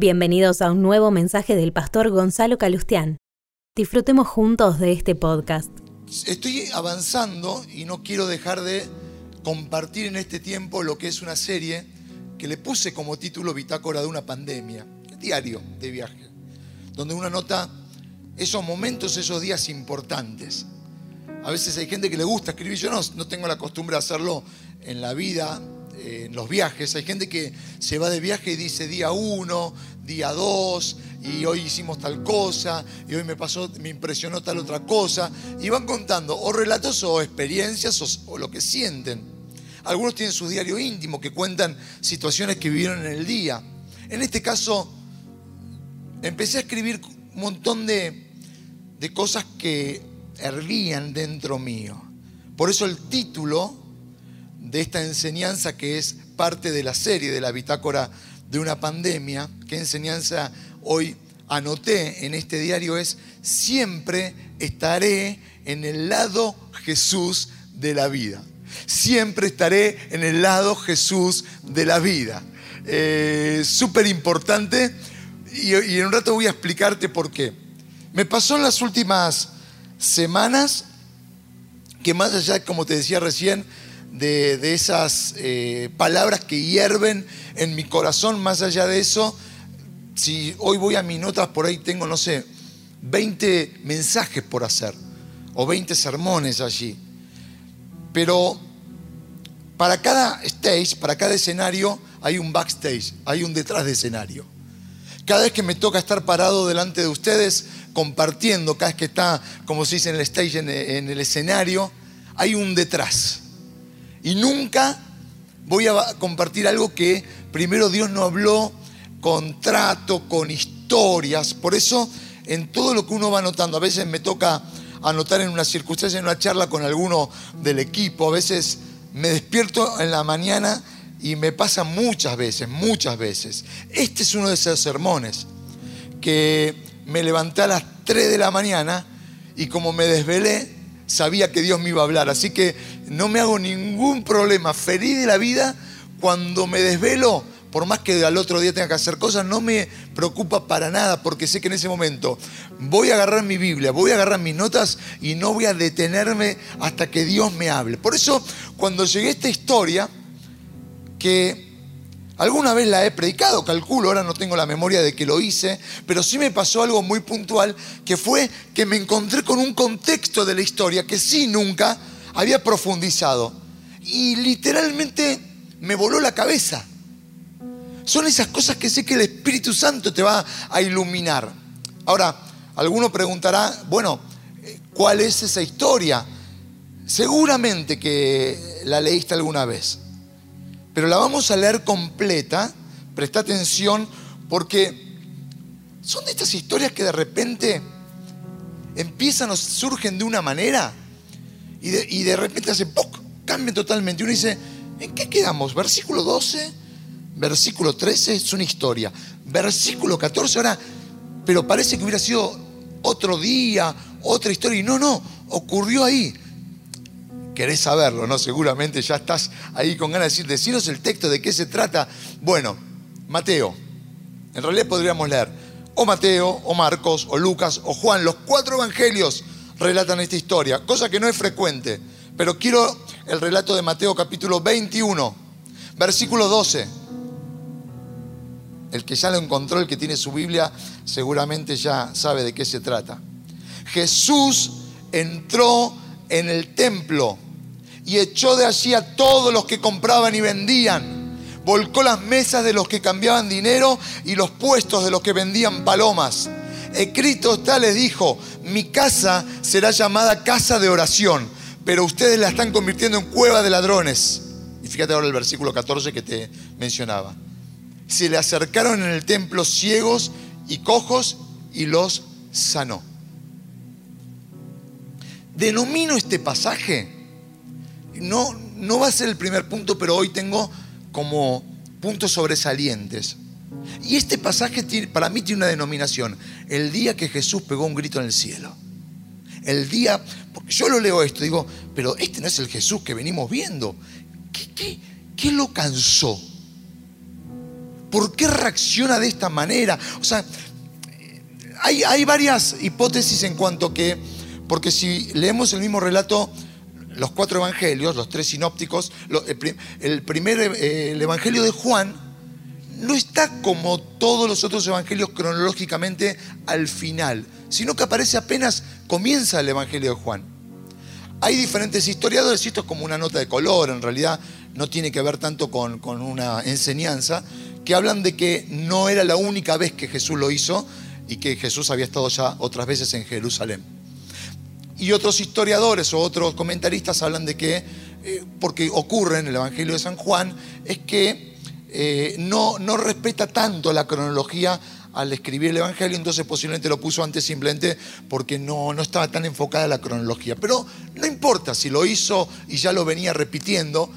Bienvenidos a un nuevo mensaje del pastor Gonzalo Calustián. Disfrutemos juntos de este podcast. Estoy avanzando y no quiero dejar de compartir en este tiempo lo que es una serie que le puse como título Bitácora de una pandemia, diario de viaje, donde uno nota esos momentos, esos días importantes. A veces hay gente que le gusta escribir, yo no, no tengo la costumbre de hacerlo en la vida, eh, los viajes. Hay gente que se va de viaje y dice día uno, día dos, y hoy hicimos tal cosa, y hoy me pasó, me impresionó tal otra cosa. Y van contando o relatos o experiencias o, o lo que sienten. Algunos tienen su diario íntimo que cuentan situaciones que vivieron en el día. En este caso, empecé a escribir un montón de, de cosas que hervían dentro mío. Por eso el título de esta enseñanza que es parte de la serie de la bitácora de una pandemia. ¿Qué enseñanza hoy anoté en este diario? Es, siempre estaré en el lado Jesús de la vida. Siempre estaré en el lado Jesús de la vida. Eh, Súper importante y, y en un rato voy a explicarte por qué. Me pasó en las últimas semanas que más allá, como te decía recién, de, esas eh, palabras que hierven en mi corazón. Más allá de eso, si hoy voy a mis notas, por ahí tengo, no sé, 20 mensajes por hacer o 20 sermones allí. Pero para cada stage, para cada escenario, hay un backstage, hay un detrás de escenario. Cada vez que me toca estar parado delante de ustedes, compartiendo, cada vez que está, como se dice en el stage, en el escenario, hay un detrás. Y nunca voy a compartir algo que primero Dios no habló con trato, con historias. Por eso, en todo lo que uno va anotando, a veces me toca anotar en una circunstancia, en una charla con alguno del equipo, a veces me despierto en la mañana y me pasa muchas veces, muchas veces. Este es uno de esos sermones que me levanté a las 3 de la mañana y como me desvelé, sabía que Dios me iba a hablar. Así que no me hago ningún problema, feliz de la vida, cuando me desvelo, por más que al otro día tenga que hacer cosas, no me preocupa para nada, porque sé que en ese momento voy a agarrar mi Biblia, voy a agarrar mis notas y no voy a detenerme hasta que Dios me hable. Por eso, cuando llegué a esta historia, que Alguna vez la he predicado, calculo, ahora no tengo la memoria de que lo hice, pero sí me pasó algo muy puntual, que fue que me encontré con un contexto de la historia que sí nunca había profundizado. Y literalmente me voló la cabeza. Son esas cosas que sé que el Espíritu Santo te va a iluminar. Ahora, alguno preguntará, bueno, ¿cuál es esa historia? Seguramente que la leíste alguna vez pero la vamos a leer completa. Presta atención porque son de estas historias que de repente empiezan o surgen de una manera y de, repente hace poco, cambian totalmente. Uno dice, ¿en qué quedamos? Versículo 12, versículo 13 es una historia. Versículo 14 ahora, pero parece que hubiera sido otro día, otra historia. Y no, no, ocurrió ahí querés saberlo, ¿no? Seguramente ya estás ahí con ganas de decir, deciros el texto, de qué se trata. Bueno, Mateo. En realidad podríamos leer o Mateo, o Marcos, o Lucas, o Juan. Los cuatro evangelios relatan esta historia, cosa que no es frecuente. Pero quiero el relato de Mateo capítulo 21, versículo 12. El que ya lo encontró, el que tiene su Biblia, seguramente ya sabe de qué se trata. Jesús entró en el templo y echó de allí a todos los que compraban y vendían. Volcó las mesas de los que cambiaban dinero y los puestos de los que vendían palomas. Escrito está, les dijo, mi casa será llamada casa de oración, pero ustedes la están convirtiendo en cueva de ladrones. Y fíjate ahora el versículo 14 que te mencionaba. Se le acercaron en el templo ciegos y cojos y los sanó. Denomino este pasaje no, no va a ser el primer punto, pero hoy tengo como puntos sobresalientes. Y este pasaje para mí tiene una denominación, el día que Jesús pegó un grito en el cielo. El día, porque yo lo leo esto, digo, pero este no es el Jesús que venimos viendo. ¿Qué, lo cansó? ¿Por qué reacciona de esta manera? O sea, hay, hay varias hipótesis en cuanto que, porque si leemos el mismo relato, los cuatro evangelios, los tres sinópticos, el, primer eh, el evangelio de Juan no está como todos los otros evangelios cronológicamente al final, sino que aparece apenas comienza el evangelio de Juan. Hay diferentes historiadores, y esto es como una nota de color, en realidad no tiene que ver tanto con, una enseñanza, que hablan de que no era la única vez que Jesús lo hizo y que Jesús había estado ya otras veces en Jerusalén. Y otros historiadores o otros comentaristas hablan de que, eh, porque ocurre en el Evangelio de San Juan, es que eh, no, no respeta tanto la cronología al escribir el Evangelio, entonces posiblemente lo puso antes simplemente porque no, no estaba tan enfocada la cronología. Pero no importa si lo hizo y ya lo venía repitiendo,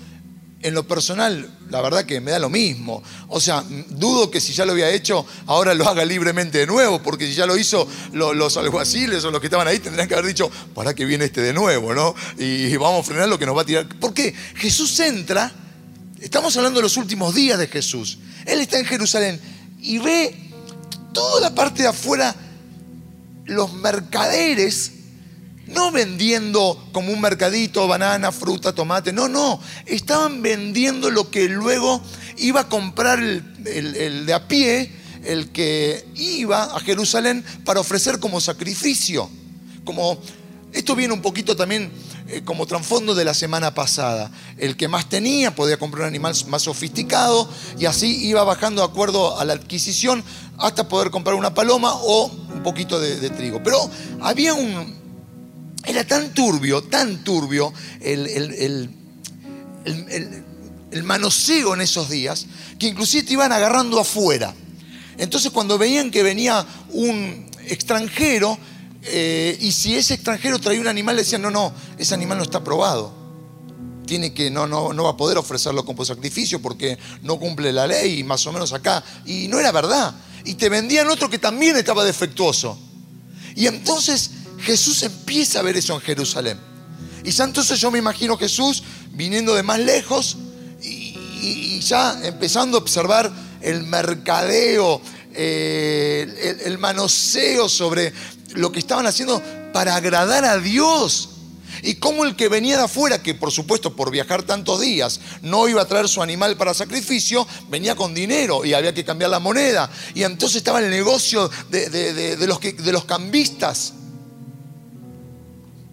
en lo personal, la verdad que me da lo mismo. O sea, dudo que si ya lo había hecho, ahora lo haga libremente de nuevo, porque si ya lo hizo los alguaciles o los que estaban ahí, tendrían que haber dicho, para que viene este de nuevo, ¿no? Y vamos a frenar lo que nos va a tirar. Porque Jesús entra, estamos hablando de los últimos días de Jesús. Él está en Jerusalén y ve toda la parte de afuera, los mercaderes no vendiendo como un mercadito, banana, fruta, tomate, no, no, estaban vendiendo lo que luego iba a comprar el, de a pie, el que iba a Jerusalén para ofrecer como sacrificio. Como, esto viene un poquito también eh, como trasfondo de la semana pasada. El que más tenía podía comprar un animal más sofisticado y así iba bajando de acuerdo a la adquisición hasta poder comprar una paloma o un poquito de trigo. Pero había un, era tan turbio, tan turbio el, el, manoseo en esos días, que inclusive te iban agarrando afuera. Entonces cuando veían que venía un extranjero, eh, y si ese extranjero traía un animal, le decían, no, no, ese animal no está probado. Tiene que, no, no, no va a poder ofrecerlo como sacrificio porque no cumple la ley, más o menos acá. Y no era verdad. Y te vendían otro que también estaba defectuoso. Y entonces Jesús empieza a ver eso en Jerusalén. Y entonces yo me imagino Jesús viniendo de más lejos y, ya empezando a observar el mercadeo, eh, el manoseo sobre lo que estaban haciendo para agradar a Dios. Y cómo el que venía de afuera, que por supuesto por viajar tantos días no iba a traer su animal para sacrificio, venía con dinero y había que cambiar la moneda. Y entonces estaba el negocio de, los, de los cambistas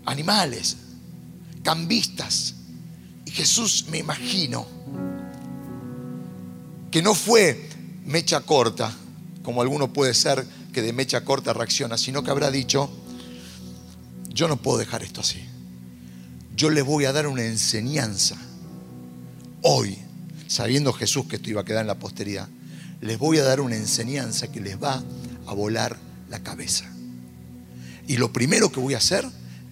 animales, cambistas. Y Jesús, me imagino, que no fue mecha corta, como alguno puede ser de mecha corta reacciona, sino que habrá dicho, yo no puedo dejar esto así. Yo les voy a dar una enseñanza hoy, sabiendo Jesús que esto iba a quedar en la posteridad, les voy a dar una enseñanza que les va a volar la cabeza. Y lo primero que voy a hacer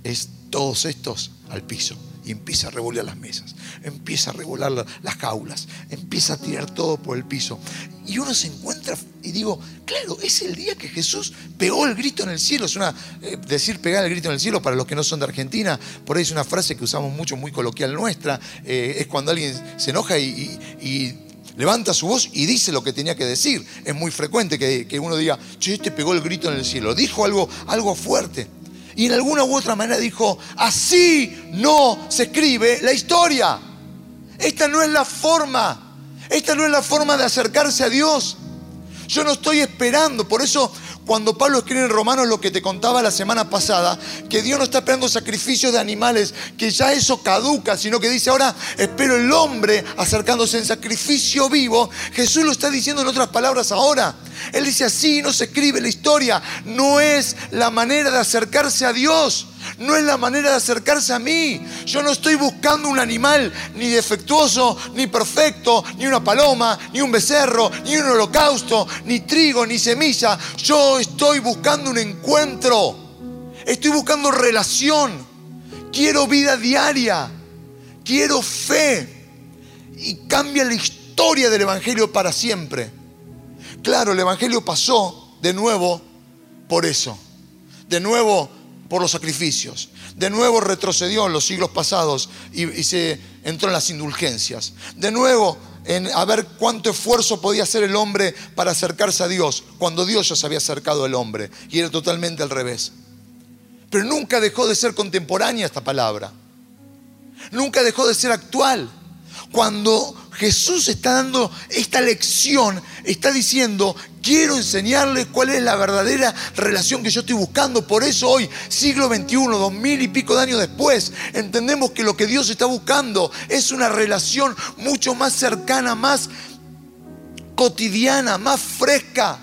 es todos estos al piso y empieza a revolear las mesas, empieza a revolar las jaulas, empieza a tirar todo por el piso. Y uno se encuentra y digo, claro, es el día que Jesús pegó el grito en el cielo. Es una, eh, decir pegar el grito en el cielo para los que no son de Argentina, por ahí es una frase que usamos mucho, muy coloquial nuestra. Eh, es cuando alguien se enoja y, levanta su voz y dice lo que tenía que decir. Es muy frecuente que, uno diga, che, este pegó el grito en el cielo. Dijo algo, algo fuerte y en alguna u otra manera dijo, así no se escribe la historia. Esta no es la forma, esta no es la forma de acercarse a Dios. Yo no estoy esperando, por eso cuando Pablo escribe en Romanos lo que te contaba la semana pasada, que Dios no está esperando sacrificios de animales, que ya eso caduca, sino que dice ahora espero el hombre acercándose en sacrificio vivo. Jesús lo está diciendo en otras palabras ahora. Él dice así, no se escribe la historia, no es la manera de acercarse a Dios. No es la manera de acercarse a mí. Yo no estoy buscando un animal ni defectuoso, ni perfecto, ni una paloma, ni un becerro, ni un holocausto, ni trigo, ni semilla. Yo estoy buscando un encuentro. Estoy buscando relación. Quiero vida diaria. Quiero fe. Y cambia la historia del Evangelio para siempre. Claro, el Evangelio pasó de nuevo por eso. De nuevo por los sacrificios. De nuevo retrocedió en los siglos pasados y, se entró en las indulgencias. De nuevo en a ver cuánto esfuerzo podía hacer el hombre para acercarse a Dios, cuando Dios ya se había acercado al hombre. Y era totalmente al revés. Pero nunca dejó de ser contemporánea esta palabra. Nunca dejó de ser actual. Cuando Jesús está dando esta lección, está diciendo, quiero enseñarles cuál es la verdadera relación que yo estoy buscando. Por eso hoy, siglo XXI, dos mil y pico de años después, entendemos que lo que Dios está buscando es una relación mucho más cercana, más cotidiana, más fresca,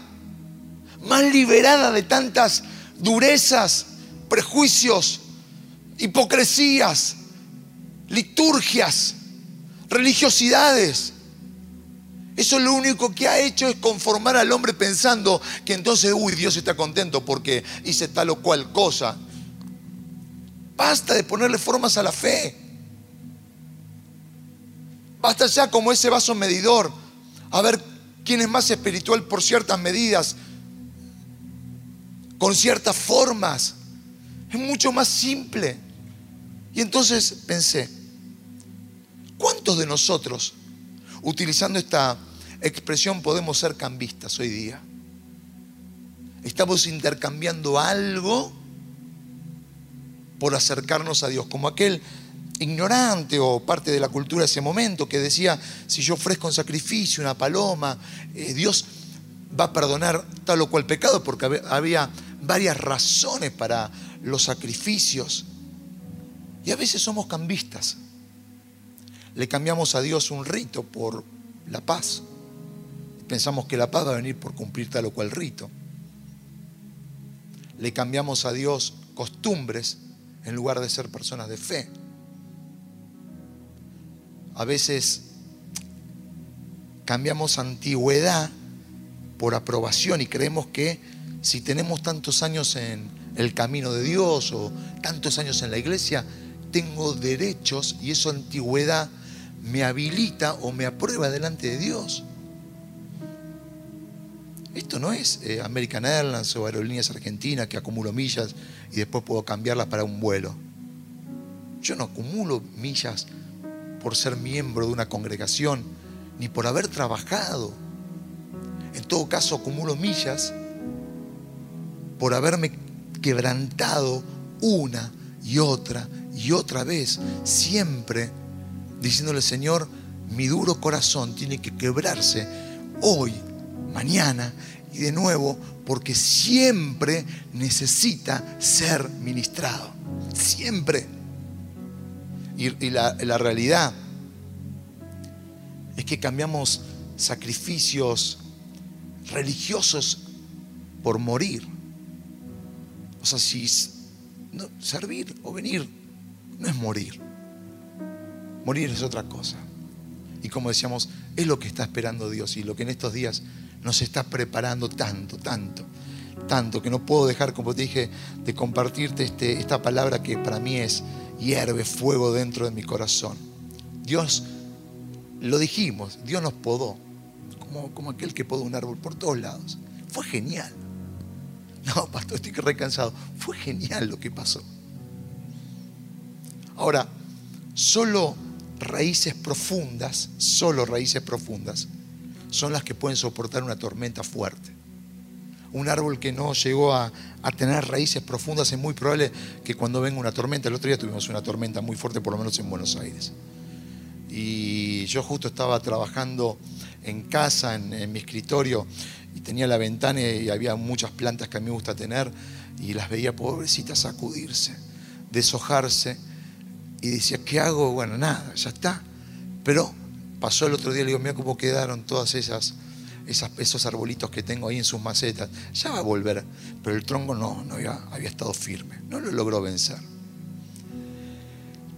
más liberada de tantas durezas, prejuicios, hipocresías, liturgias religiosidades. Eso lo único que ha hecho es conformar al hombre pensando que entonces, uy, Dios está contento porque hice tal o cual cosa. Basta de ponerle formas a la fe. Basta ya como ese vaso medidor. A ver quién es más espiritual por ciertas medidas, con ciertas formas. Es mucho más simple. Y entonces pensé, ¿Cuántos de nosotros, utilizando esta expresión, podemos ser cambistas hoy día? Estamos intercambiando algo por acercarnos a Dios, como aquel ignorante o parte de la cultura de ese momento que decía, si yo ofrezco un sacrificio, una paloma, eh, Dios va a perdonar tal o cual pecado, porque había varias razones para los sacrificios. Y a veces somos cambistas le cambiamos a Dios un rito por la paz. Pensamos que la paz va a venir por cumplir tal o cual rito. Le cambiamos a Dios costumbres en lugar de ser personas de fe. A veces cambiamos antigüedad por aprobación y creemos que si tenemos tantos años en el camino de Dios o tantos años en la iglesia, tengo derechos y eso antigüedad me habilita o me aprueba delante de Dios. Esto no es eh, American Airlines o Aerolíneas Argentinas que acumulo millas y después puedo cambiarlas para un vuelo. Yo no acumulo millas por ser miembro de una congregación ni por haber trabajado. En todo caso, acumulo millas por haberme quebrantado una y otra y otra vez, siempre diciéndole, Señor, mi duro corazón tiene que quebrarse hoy, mañana y de nuevo, porque siempre necesita ser ministrado. Siempre. Y, la, la realidad es que cambiamos sacrificios religiosos por morir. O sea, si no, servir o venir no es morir. Morir es otra cosa. Y como decíamos, es lo que está esperando Dios y lo que en estos días nos está preparando tanto, tanto, tanto, que no puedo dejar, como te dije, de compartirte este, esta palabra que para mí es hierve fuego dentro de mi corazón. Dios, lo dijimos, Dios nos podó, como, como aquel que podó un árbol por todos lados. Fue genial. No, pastor, estoy recansado. Fue genial lo que pasó. Ahora, solo raíces profundas, solo raíces profundas, son las que pueden soportar una tormenta fuerte. Un árbol que no llegó a, tener raíces profundas es muy probable que cuando venga una tormenta, el otro día tuvimos una tormenta muy fuerte, por lo menos en Buenos Aires. Y yo justo estaba trabajando en casa, en, en mi escritorio, y tenía la ventana y había muchas plantas que a mí me gusta tener, y las veía pobrecitas sacudirse, deshojarse y decía, ¿qué hago? Bueno, nada, ya está. Pero pasó el otro día, le digo, mira cómo quedaron todas esas, esas, esos arbolitos que tengo ahí en sus macetas. Ya va a volver, pero el tronco no, no había, había estado firme, no lo logró vencer.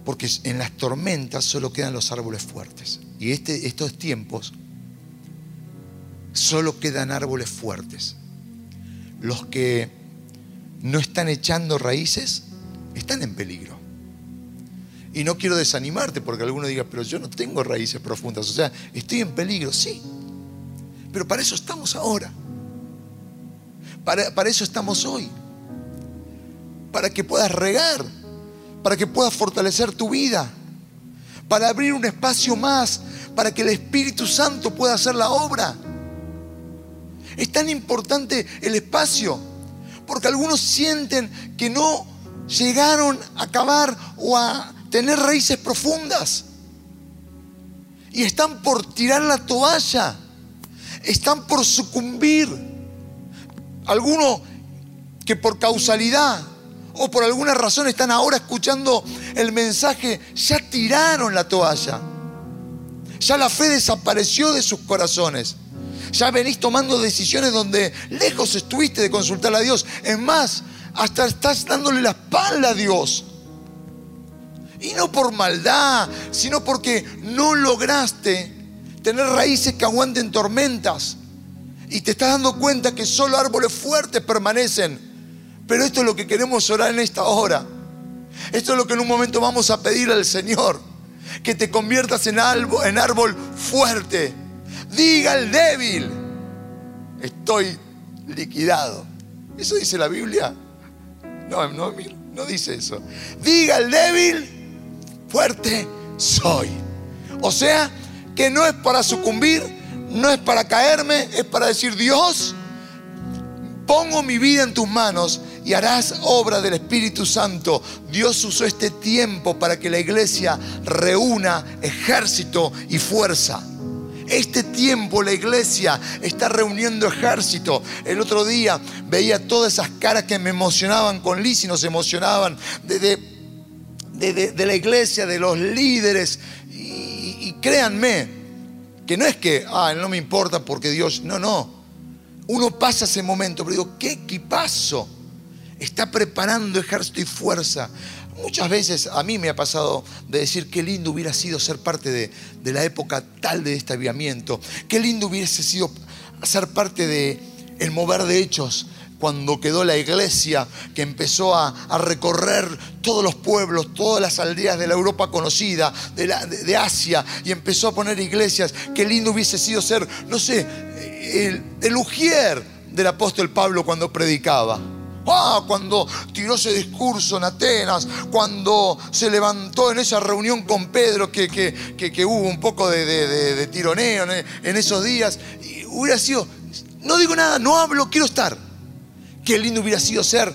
Porque en las tormentas solo quedan los árboles fuertes. Y este, estos tiempos solo quedan árboles fuertes. Los que no están echando raíces están en peligro. Y no quiero desanimarte porque alguno diga, pero yo no tengo raíces profundas. O sea, estoy en peligro, sí. Pero para eso estamos ahora. Para, para eso estamos hoy. Para que puedas regar. Para que puedas fortalecer tu vida. Para abrir un espacio más para que el Espíritu Santo pueda hacer la obra. Es tan importante el espacio, porque algunos sienten que no llegaron a acabar o a tener raíces profundas. Y están por tirar la toalla, están por sucumbir. Algunos que por causalidad o por alguna razón están ahora escuchando el mensaje, ya tiraron la toalla. Ya la fe desapareció de sus corazones. Ya venís tomando decisiones donde lejos estuviste de consultar a Dios. Es más, hasta estás dándole la espalda a Dios. Y no por maldad, sino porque no lograste tener raíces que aguanten tormentas. Y te estás dando cuenta que solo árboles fuertes permanecen. Pero esto es lo que queremos orar en esta hora. Esto es lo que en un momento vamos a pedir al Señor. Que te conviertas en árbol, en árbol fuerte. Diga el débil, estoy liquidado. ¿Eso dice la Biblia? No, no, no dice eso. Diga el débil, soy. O sea, que no es para sucumbir, no es para caerme, es para decir, Dios, pongo mi vida en tus manos y harás obra del Espíritu Santo. Dios usó este tiempo para que la iglesia reúna ejército y fuerza. Este tiempo la iglesia está reuniendo ejército. El otro día veía todas esas caras que me emocionaban con Liz y nos emocionaban de, de, la iglesia, de los líderes. Y, créanme, que no es que, ah, no me importa porque Dios, no, no. Uno pasa ese momento, pero digo, ¿qué equipazo? Está preparando ejército y fuerza. Muchas veces a mí me ha pasado de decir qué lindo hubiera sido ser parte de, la época tal de este aviamiento. Qué lindo hubiese sido ser parte de el mover de hechos cuando quedó la iglesia que empezó a, recorrer todos los pueblos, todas las aldeas de la Europa conocida, de, de, Asia, y empezó a poner iglesias. Qué lindo hubiese sido ser, no sé, el, el ujier del apóstol Pablo cuando predicaba. Ah, cuando tiró ese discurso en Atenas, cuando se levantó en esa reunión con Pedro, que, que, hubo un poco de, tironeo en, esos días. Hubiera sido, no digo nada, no hablo, quiero estar. Qué lindo hubiera sido ser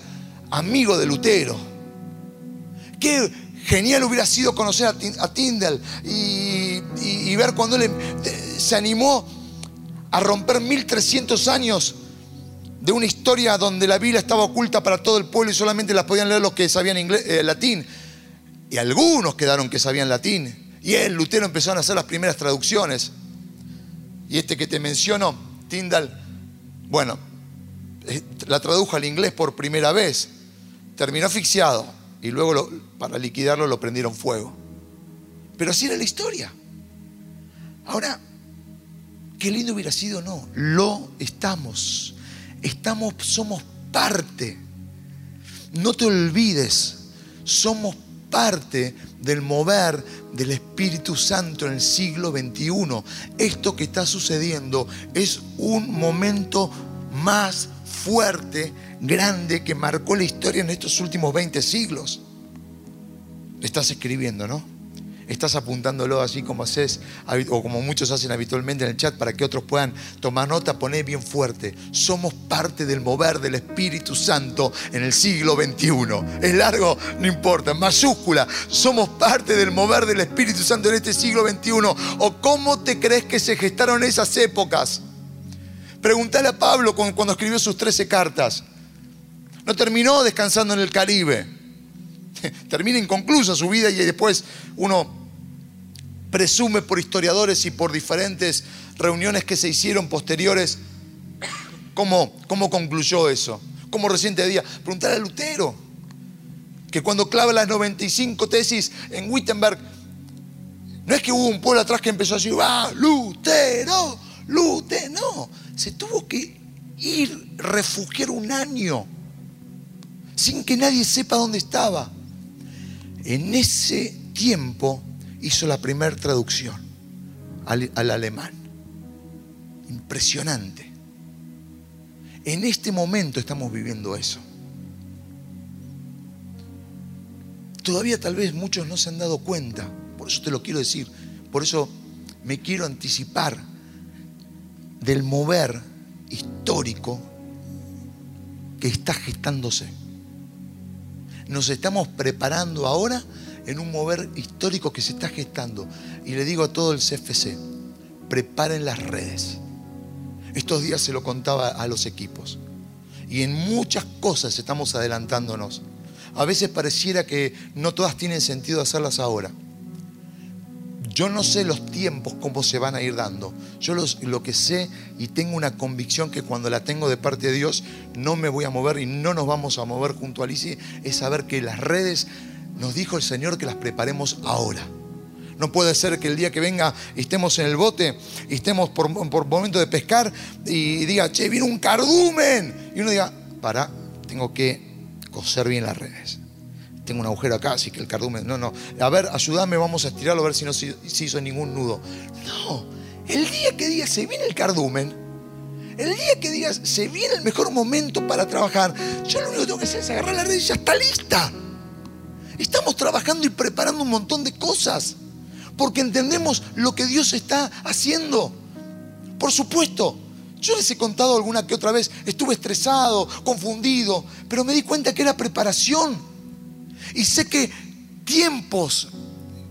amigo de Lutero. Qué genial hubiera sido conocer a, Tyndall y, ver cuando él eh, se animó a romper 1300 años de una historia donde la Biblia estaba oculta para todo el pueblo y solamente la podían leer los que sabían inglés, eh, latín. Y algunos quedaron que sabían latín. Y él, Lutero, empezaron a hacer las primeras traducciones. Y este que te menciono, Tyndall, bueno, la tradujo al inglés por primera vez. Terminó asfixiado y luego para liquidarlo lo prendieron fuego. Pero así era la historia. Ahora, qué lindo hubiera sido, no, lo estamos estamos, somos parte. No te olvides, somos parte del mover del Espíritu Santo en el siglo XXI. Esto que está sucediendo es un momento más fuerte, grande, que marcó la historia en estos últimos 20 siglos. Estás escribiendo, ¿no? estás apuntándolo así como haces, o como muchos hacen habitualmente en el chat para que otros puedan tomar nota, poné bien fuerte. Somos parte del mover del Espíritu Santo en el siglo XXI. Es largo, no importa, mayúscula. Somos parte del mover del Espíritu Santo en este siglo XXI. ¿O cómo te crees que se gestaron esas épocas? Preguntale a Pablo cuando escribió sus 13 cartas. No terminó descansando en el Caribe. Termina inconclusa su vida y después uno presume por historiadores y por diferentes reuniones que se hicieron posteriores, ¿cómo, cómo concluyó eso? Como reciente día, preguntar a Lutero, que cuando clava las 95 tesis en Wittenberg, no es que hubo un pueblo atrás que empezó a decir, ah, Lutero, Lutero, no, se tuvo que ir, refugiar un año, sin que nadie sepa dónde estaba. En ese tiempo hizo la primera traducción al, alemán. Impresionante. En este momento estamos viviendo eso. Todavía tal vez muchos no se han dado cuenta, por eso te lo quiero decir, por eso me quiero anticipar del mover histórico que está gestándose. Nos estamos preparando ahora en un mover histórico que se está gestando. Y le digo a todo el CFC, preparen las redes. Estos días se lo contaba a los equipos. Y en muchas cosas estamos adelantándonos. A veces pareciera que no todas tienen sentido hacerlas ahora. Yo no sé los tiempos cómo se van a ir dando. Yo lo que sé y tengo una convicción que cuando la tengo de parte de Dios no me voy a mover y no nos vamos a mover junto a Alicia, es saber que las redes nos dijo el Señor que las preparemos ahora. No puede ser que el día que venga estemos en el bote y estemos por, momento de pescar y diga, che, viene un cardumen. Y uno diga, para, tengo que coser bien las redes. Tengo un agujero acá, así que el cardumen. No, no. A ver, ayúdame, vamos a estirarlo a ver si no se hizo ningún nudo. No. El día que diga se viene el cardumen, el día que digas se viene el mejor momento para trabajar, yo lo único que tengo que hacer es agarrar la red y ya está lista. Estamos trabajando y preparando un montón de cosas porque entendemos lo que Dios está haciendo. Por supuesto, yo les he contado alguna que otra vez, estuve estresado, confundido, pero me di cuenta que era preparación. Y sé que tiempos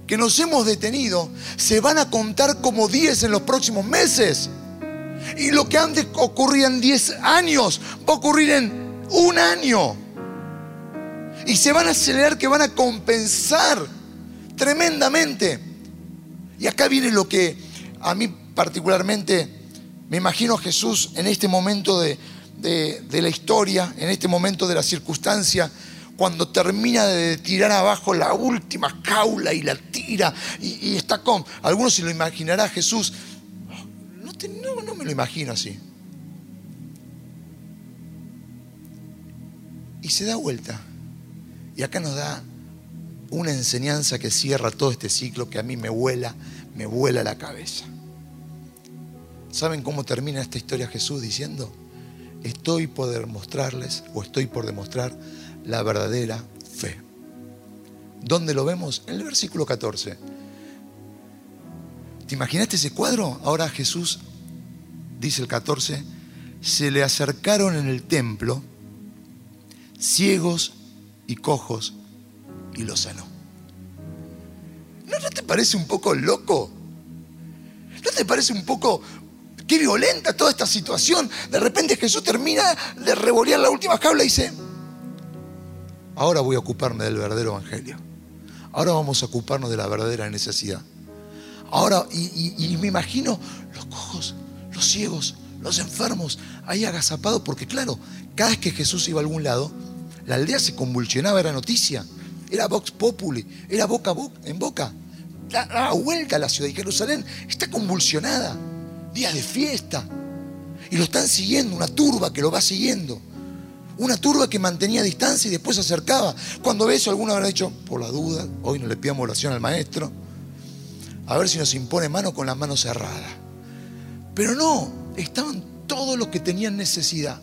que nos hemos detenido se van a contar como 10 en los próximos meses. Y lo que antes ocurría en 10 años va a ocurrir en un año. Y se van a acelerar que van a compensar tremendamente. Y acá viene lo que a mí particularmente me imagino Jesús en este momento de, la historia, en este momento de la circunstancia, cuando termina de tirar abajo la última caula y la tira y, está con... Algunos se lo imaginará Jesús. No, no me lo imagino así. Y se da vuelta y acá nos da una enseñanza que cierra todo este ciclo que a mí me vuela, me vuela la cabeza. ¿Saben cómo termina esta historia Jesús diciendo? Estoy por demostrarles o estoy por demostrar la verdadera fe. ¿Dónde lo vemos? En el versículo 14. ¿Te imaginaste ese cuadro? Ahora Jesús, dice el 14, se le acercaron en el templo ciegos y cojos y los sanó. ¿No, te parece un poco loco? ¿No te parece un poco qué violenta toda esta situación? De repente Jesús termina de revolear la última jaula y dice, ahora voy a ocuparme del verdadero evangelio. Ahora vamos a ocuparnos de la verdadera necesidad. Ahora, y, me imagino los cojos, los ciegos, los enfermos, ahí agazapados, porque claro, cada vez que Jesús iba a algún lado, la aldea se convulsionaba, era noticia. Era Vox Populi, era boca en boca. La, vuelta a la ciudad de Jerusalén está convulsionada. Día de fiesta. Y lo están siguiendo, una turba que lo va siguiendo. Una turba que mantenía distancia y después se acercaba. Cuando ve eso, alguno habrá dicho, por la duda, hoy no le pidamos oración al maestro. A ver si nos impone mano con la mano cerrada. Pero no, estaban todos los que tenían necesidad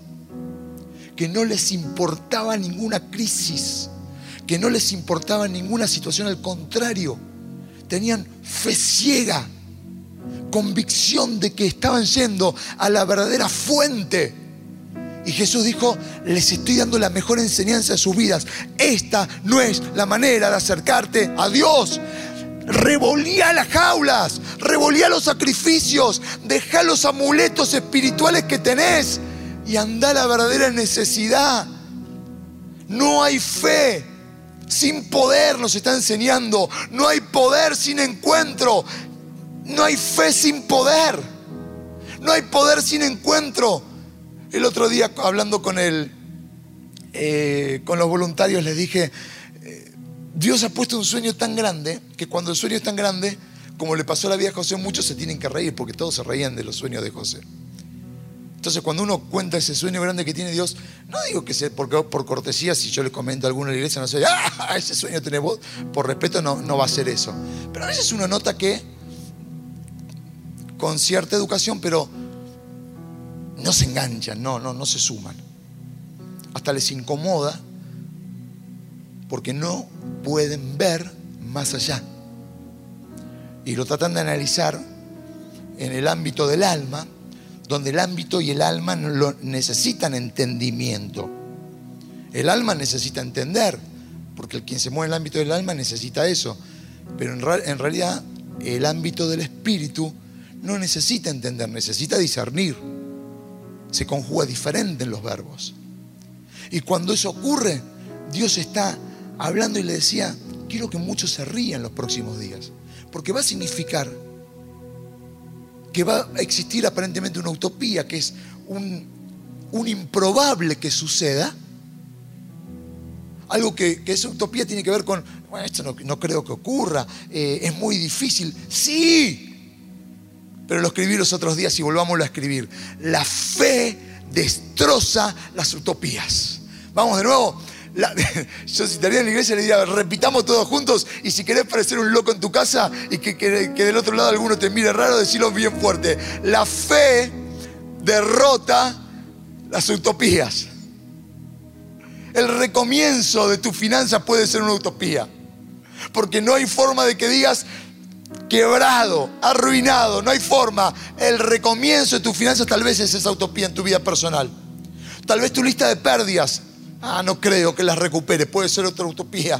que no les importaba ninguna crisis, que no les importaba ninguna situación, al contrario, tenían fe ciega, convicción de que estaban yendo a la verdadera fuente. Y Jesús dijo, les estoy dando la mejor enseñanza de sus vidas. Esta no es la manera de acercarte a Dios. Revolía las jaulas, revolía los sacrificios, deja los amuletos espirituales que tenés y anda la verdadera necesidad. No hay fe sin poder, nos está enseñando. No hay poder sin encuentro. No hay fe sin poder. No hay poder sin encuentro. El otro día hablando con el, eh, con los voluntarios les dije, eh, Dios ha puesto un sueño tan grande que cuando el sueño es tan grande, como le pasó a la vida a José, muchos se tienen que reír porque todos se reían de los sueños de José. Entonces, cuando uno cuenta ese sueño grande que tiene Dios, no digo que sea porque por cortesía, si yo le comento a alguna iglesia, no sé, ¡ah! Ese sueño tiene voz, por respeto no, no va a ser eso. Pero a veces uno nota que, con cierta educación, pero no se enganchan, no, no, no se suman. Hasta les incomoda porque no pueden ver más allá. Y lo tratan de analizar en el ámbito del alma, donde el ámbito y el alma necesitan entendimiento. El alma necesita entender, porque el quien se mueve en el ámbito del alma necesita eso. Pero en, realidad el ámbito del espíritu no necesita entender, necesita discernir. Se conjuga diferente en los verbos. Y cuando eso ocurre, Dios está hablando y le decía, quiero que muchos se rían los próximos días, porque va a significar que va a existir aparentemente una utopía, que es un, improbable que suceda, algo que, esa utopía tiene que ver con, bueno, esto no, creo que ocurra, eh, es muy difícil, sí, pero lo escribí los otros días y volvámoslo a escribir. La fe destroza las utopías. Vamos de nuevo. yo si estaría en la iglesia le diría, repitamos todos juntos y si querés parecer un loco en tu casa y que, del otro lado alguno te mire raro, decirlo bien fuerte. La fe derrota las utopías. El recomienzo de tu finanzas puede ser una utopía. Porque no hay forma de que digas, quebrado, arruinado, no hay forma. El recomienzo de tus finanzas tal vez es esa utopía en tu vida personal. Tal vez tu lista de pérdidas Ah, no creo que las recupere, puede ser otra utopía.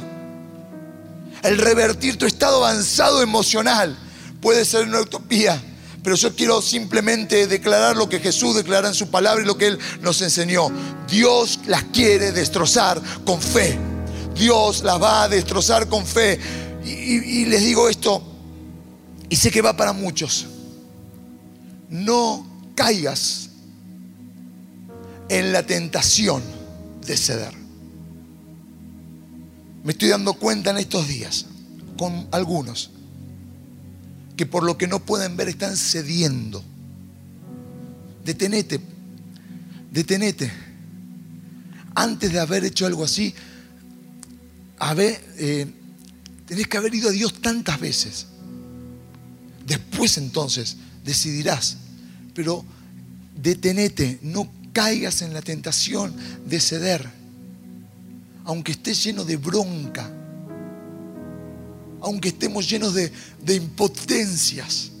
El revertir tu estado avanzado emocional puede ser una utopía. Pero yo quiero simplemente declarar lo que Jesús declara en su palabra y lo que Él nos enseñó. Dios las quiere destrozar con fe. Dios las va a destrozar con fe. Y, y les digo esto, y sé que va para muchos. No caigas en la tentación de ceder. Me estoy dando cuenta en estos días, con algunos, que por lo que no pueden ver están cediendo. Detenete, detenete. Antes de haber hecho algo así, haber, eh, tenés que haber ido a Dios tantas veces. Después entonces decidirás. Pero detenete, no caigas en la tentación de ceder, aunque estés lleno de bronca, aunque estemos llenos de, impotencias,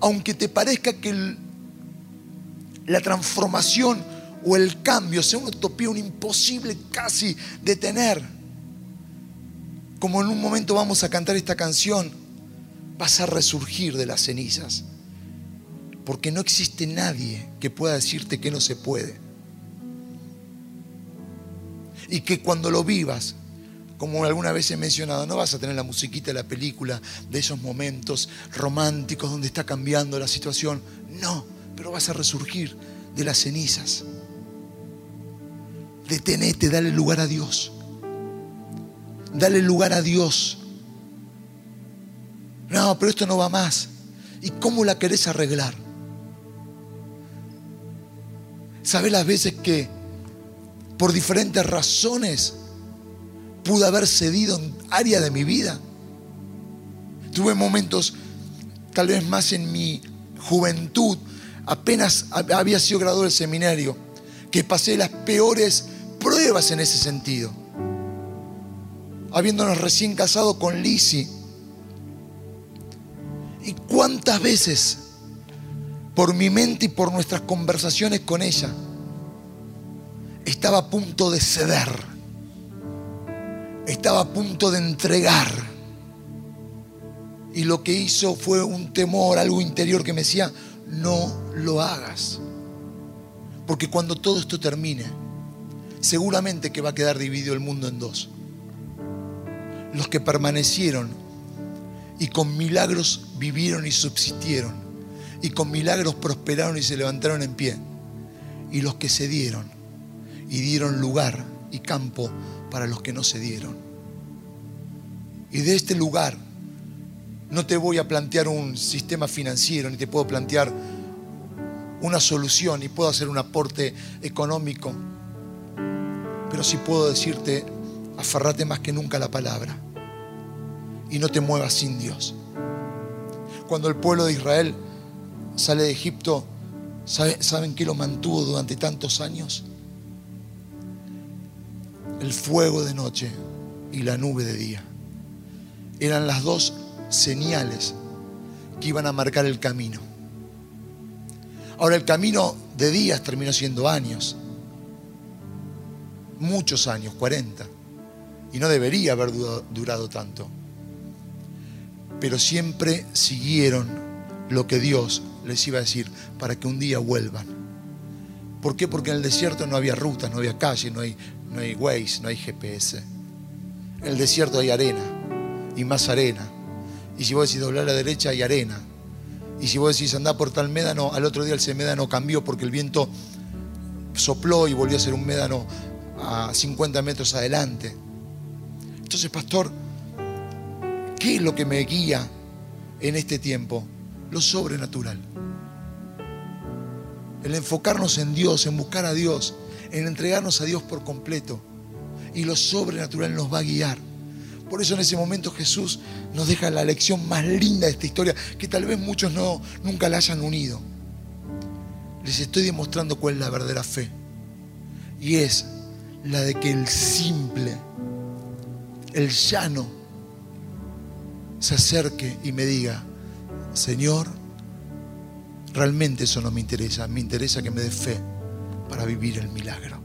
aunque te parezca que la transformación o el cambio sea una utopía, un imposible casi de tener, como en un momento vamos a cantar esta canción, vas a resurgir de las cenizas porque no existe nadie que pueda decirte que no se puede. Y que cuando lo vivas, como alguna vez he mencionado, no vas a tener la musiquita de la película, de esos momentos románticos donde está cambiando la situación. No, pero vas a resurgir de las cenizas. Detenete, dale lugar a Dios. Dale lugar a Dios. No, pero esto no va más. ¿Y cómo la querés arreglar? ¿Sabes las veces que por diferentes razones pude haber cedido en área de mi vida? Tuve momentos, tal vez más en mi juventud, apenas había sido graduado del seminario, que pasé las peores pruebas en ese sentido. Habiéndonos recién casado con Lizzie. ¿Y cuántas veces por mi mente y por nuestras conversaciones con ella, estaba a punto de ceder, estaba a punto de entregar. Y lo que hizo fue un temor, algo interior que me decía, no lo hagas. Porque cuando todo esto termine, seguramente que va a quedar dividido el mundo en dos. Los que permanecieron y con milagros vivieron y subsistieron y con milagros prosperaron y se levantaron en pie. Y los que se dieron y dieron lugar y campo para los que no se dieron. Y de este lugar no te voy a plantear un sistema financiero, ni te puedo plantear una solución, ni puedo hacer un aporte económico. Pero sí puedo decirte, aferrate más que nunca a la palabra y no te muevas sin Dios. Cuando el pueblo de Israel sale de Egipto, ¿saben qué lo mantuvo durante tantos años? El fuego de noche y la nube de día. Eran las dos señales que iban a marcar el camino. Ahora el camino de días terminó siendo años, muchos años, 40, y no debería haber durado tanto. Pero siempre siguieron lo que Dios les iba a decir para que un día vuelvan. ¿Por qué? Porque en el desierto no había rutas, no había calles, no hay, no hay no hay GPS. En el desierto hay arena y más arena. Y si vos decís doblar a la derecha hay arena. Y si vos decís andá por tal médano, al otro día ese médano cambió porque el viento sopló y volvió a ser un médano a 50 metros adelante. Entonces, pastor, ¿qué es lo que me guía en este tiempo? Lo sobrenatural. El enfocarnos en Dios, en buscar a Dios, en entregarnos a Dios por completo. Y lo sobrenatural nos va a guiar. Por eso en ese momento Jesús nos deja la lección más linda de esta historia, que tal vez muchos no, nunca la hayan unido. Les estoy demostrando cuál es la verdadera fe. Y es la de que el simple, el llano, se acerque y me diga, Señor, realmente eso no me interesa, me interesa que me dé fe para vivir el milagro.